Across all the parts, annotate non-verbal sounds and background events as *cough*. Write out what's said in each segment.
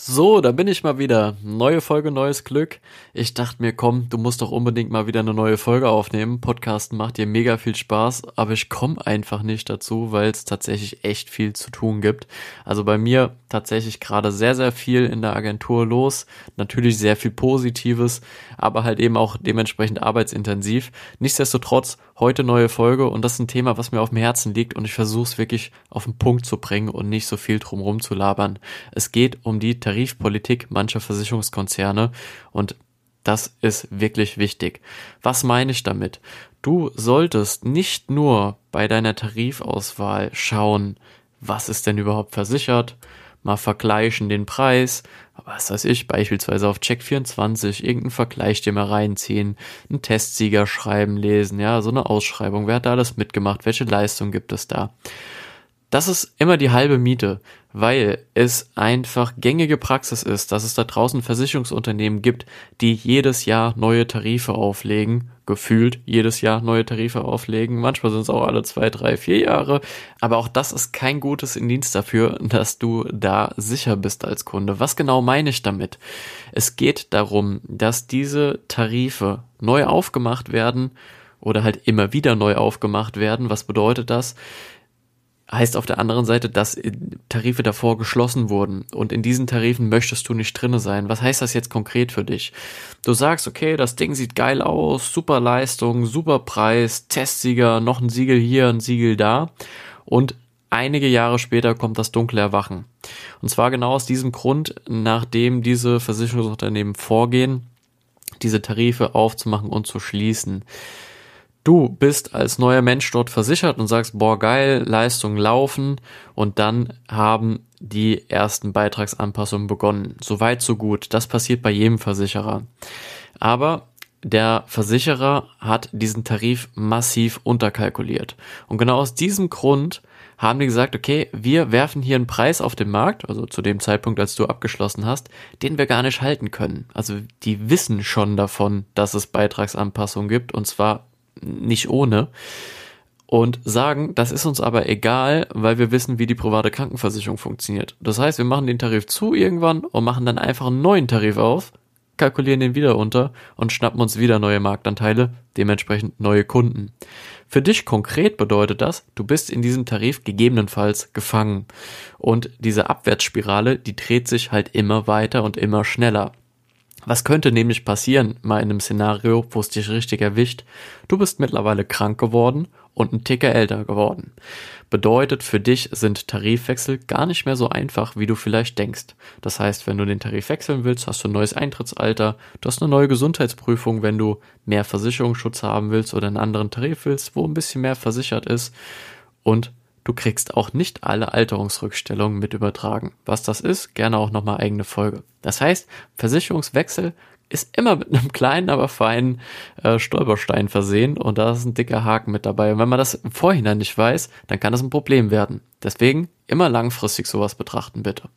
So, da bin ich mal wieder. Neue Folge, neues Glück. Ich dachte mir, komm, du musst doch unbedingt mal wieder eine neue Folge aufnehmen. Podcasten macht dir mega viel Spaß, aber ich komme einfach nicht dazu, weil es tatsächlich echt viel zu tun gibt. Also bei mir tatsächlich gerade sehr, sehr viel in der Agentur los. Natürlich sehr viel Positives, aber halt eben auch dementsprechend arbeitsintensiv. Nichtsdestotrotz heute neue Folge und das ist ein Thema, was mir auf dem Herzen liegt und ich versuche es wirklich auf den Punkt zu bringen und nicht so viel drumherum zu labern. Es geht um die Tarifpolitik mancher Versicherungskonzerne und das ist wirklich wichtig. Was meine ich damit? Du solltest nicht nur bei deiner Tarifauswahl schauen, was ist denn überhaupt versichert, mal vergleichen den Preis, was weiß ich, beispielsweise auf Check24 irgendeinen Vergleich dir mal reinziehen, einen Testsieger schreiben, lesen, ja, so eine Ausschreibung, wer hat da alles mitgemacht, welche Leistung gibt es da? Das ist immer die halbe Miete, weil es einfach gängige Praxis ist, dass es da draußen Versicherungsunternehmen gibt, die jedes Jahr neue Tarife auflegen, gefühlt jedes Jahr neue Tarife auflegen. Manchmal sind es auch alle zwei, drei, vier Jahre. Aber auch das ist kein gutes Indienst dafür, dass du da sicher bist als Kunde. Was genau meine ich damit? Es geht darum, dass diese Tarife neu aufgemacht werden oder halt immer wieder neu aufgemacht werden. Was bedeutet das? Heißt auf der anderen Seite, dass Tarife davor geschlossen wurden und in diesen Tarifen möchtest du nicht drinne sein. Was heißt das jetzt konkret für dich? Du sagst, okay, das Ding sieht geil aus, super Leistung, super Preis, Testsieger, noch ein Siegel hier, ein Siegel da und einige Jahre später kommt das dunkle Erwachen. Und zwar genau aus diesem Grund, nachdem diese Versicherungsunternehmen vorgehen, diese Tarife aufzumachen und zu schließen. Du bist als neuer Mensch dort versichert und sagst, boah, geil, Leistungen laufen und dann haben die ersten Beitragsanpassungen begonnen. Soweit, so gut. Das passiert bei jedem Versicherer. Aber der Versicherer hat diesen Tarif massiv unterkalkuliert. Und genau aus diesem Grund haben die gesagt, okay, wir werfen hier einen Preis auf den Markt, also zu dem Zeitpunkt, als du abgeschlossen hast, den wir gar nicht halten können. Also die wissen schon davon, dass es Beitragsanpassungen gibt und zwar nicht ohne. Und sagen, das ist uns aber egal, weil wir wissen, wie die private Krankenversicherung funktioniert. Das heißt, wir machen den Tarif zu irgendwann und machen dann einfach einen neuen Tarif auf, kalkulieren den wieder unter und schnappen uns wieder neue Marktanteile, dementsprechend neue Kunden. Für dich konkret bedeutet das, du bist in diesem Tarif gegebenenfalls gefangen. Und diese Abwärtsspirale, die dreht sich halt immer weiter und immer schneller. Was könnte nämlich passieren, mal in einem Szenario, wo es dich richtig erwischt? Du bist mittlerweile krank geworden und ein Ticker älter geworden. Bedeutet, für dich sind Tarifwechsel gar nicht mehr so einfach, wie du vielleicht denkst. Das heißt, wenn du den Tarif wechseln willst, hast du ein neues Eintrittsalter, du hast eine neue Gesundheitsprüfung, wenn du mehr Versicherungsschutz haben willst oder einen anderen Tarif willst, wo ein bisschen mehr versichert ist und Du kriegst auch nicht alle Alterungsrückstellungen mit übertragen. Was das ist, gerne auch nochmal eigene Folge. Das heißt, Versicherungswechsel ist immer mit einem kleinen, aber feinen äh, Stolperstein versehen und da ist ein dicker Haken mit dabei. Und wenn man das im Vorhinein nicht weiß, dann kann das ein Problem werden. Deswegen immer langfristig sowas betrachten, bitte.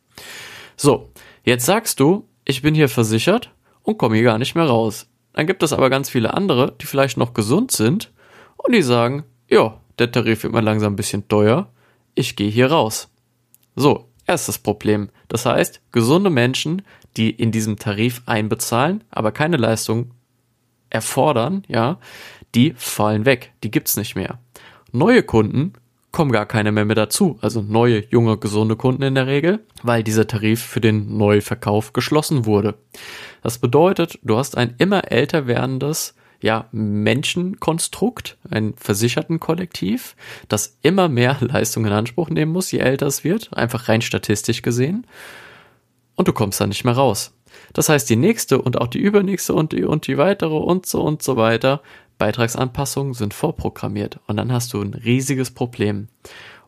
So, jetzt sagst du, ich bin hier versichert und komme hier gar nicht mehr raus. Dann gibt es aber ganz viele andere, die vielleicht noch gesund sind und die sagen, ja, der Tarif wird mir langsam ein bisschen teuer, ich gehe hier raus. So, erstes Problem. Das heißt, gesunde Menschen, die in diesem Tarif einbezahlen, aber keine Leistung erfordern, ja, die fallen weg, die gibt's nicht mehr. Neue Kunden kommen gar keine mehr mit dazu, also neue, junge, gesunde Kunden in der Regel, weil dieser Tarif für den Neuverkauf geschlossen wurde. Das bedeutet, du hast ein immer älter werdendes ja, Menschenkonstrukt, ein versicherten Kollektiv, das immer mehr *laughs* Leistung in Anspruch nehmen muss, je älter es wird, einfach rein statistisch gesehen. Und du kommst da nicht mehr raus. Das heißt, die nächste und auch die übernächste und die und die weitere und so und so weiter Beitragsanpassungen sind vorprogrammiert und dann hast du ein riesiges Problem.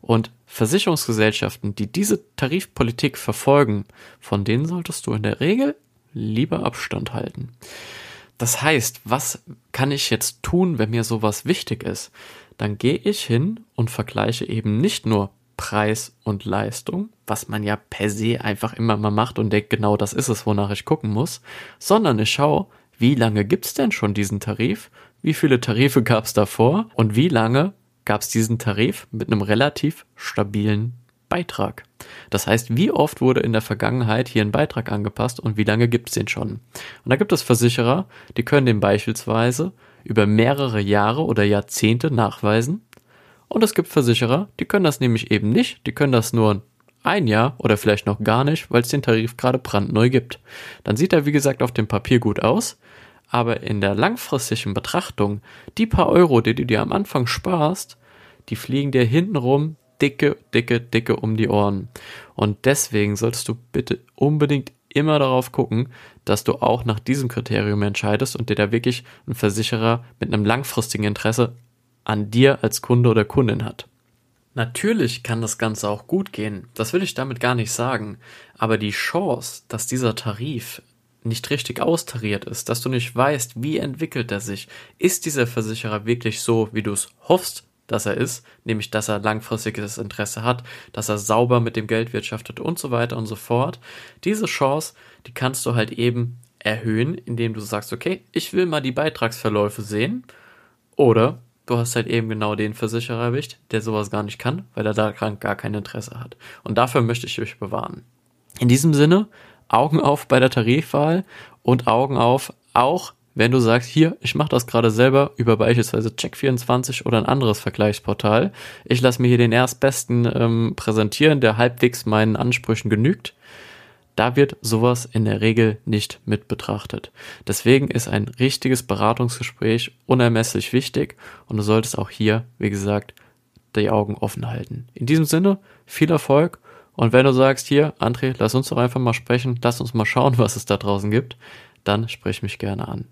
Und Versicherungsgesellschaften, die diese Tarifpolitik verfolgen, von denen solltest du in der Regel lieber Abstand halten. Das heißt, was kann ich jetzt tun, wenn mir sowas wichtig ist? Dann gehe ich hin und vergleiche eben nicht nur Preis und Leistung, was man ja per se einfach immer mal macht und denkt, genau das ist es, wonach ich gucken muss, sondern ich schaue, wie lange gibt's denn schon diesen Tarif? Wie viele Tarife gab's davor? Und wie lange gab's diesen Tarif mit einem relativ stabilen Beitrag. Das heißt, wie oft wurde in der Vergangenheit hier ein Beitrag angepasst und wie lange gibt es den schon? Und da gibt es Versicherer, die können den beispielsweise über mehrere Jahre oder Jahrzehnte nachweisen. Und es gibt Versicherer, die können das nämlich eben nicht, die können das nur ein Jahr oder vielleicht noch gar nicht, weil es den Tarif gerade brandneu gibt. Dann sieht er, wie gesagt, auf dem Papier gut aus, aber in der langfristigen Betrachtung, die paar Euro, die du dir am Anfang sparst, die fliegen dir hintenrum dicke, dicke, dicke um die Ohren. Und deswegen solltest du bitte unbedingt immer darauf gucken, dass du auch nach diesem Kriterium entscheidest und dir da wirklich ein Versicherer mit einem langfristigen Interesse an dir als Kunde oder Kundin hat. Natürlich kann das Ganze auch gut gehen, das will ich damit gar nicht sagen, aber die Chance, dass dieser Tarif nicht richtig austariert ist, dass du nicht weißt, wie entwickelt er sich, ist dieser Versicherer wirklich so, wie du es hoffst, dass er ist, nämlich dass er langfristiges Interesse hat, dass er sauber mit dem Geld wirtschaftet und so weiter und so fort. Diese Chance, die kannst du halt eben erhöhen, indem du sagst, okay, ich will mal die Beitragsverläufe sehen. Oder du hast halt eben genau den Versicherer erwischt, der sowas gar nicht kann, weil er daran gar kein Interesse hat. Und dafür möchte ich euch bewahren. In diesem Sinne, Augen auf bei der Tarifwahl und Augen auf auch wenn du sagst, hier, ich mache das gerade selber über beispielsweise Check24 oder ein anderes Vergleichsportal, ich lasse mir hier den erstbesten ähm, präsentieren, der halbwegs meinen Ansprüchen genügt, da wird sowas in der Regel nicht mit betrachtet. Deswegen ist ein richtiges Beratungsgespräch unermesslich wichtig und du solltest auch hier, wie gesagt, die Augen offen halten. In diesem Sinne, viel Erfolg und wenn du sagst, hier, André, lass uns doch einfach mal sprechen, lass uns mal schauen, *laughs* was es da draußen gibt, dann sprich mich gerne an.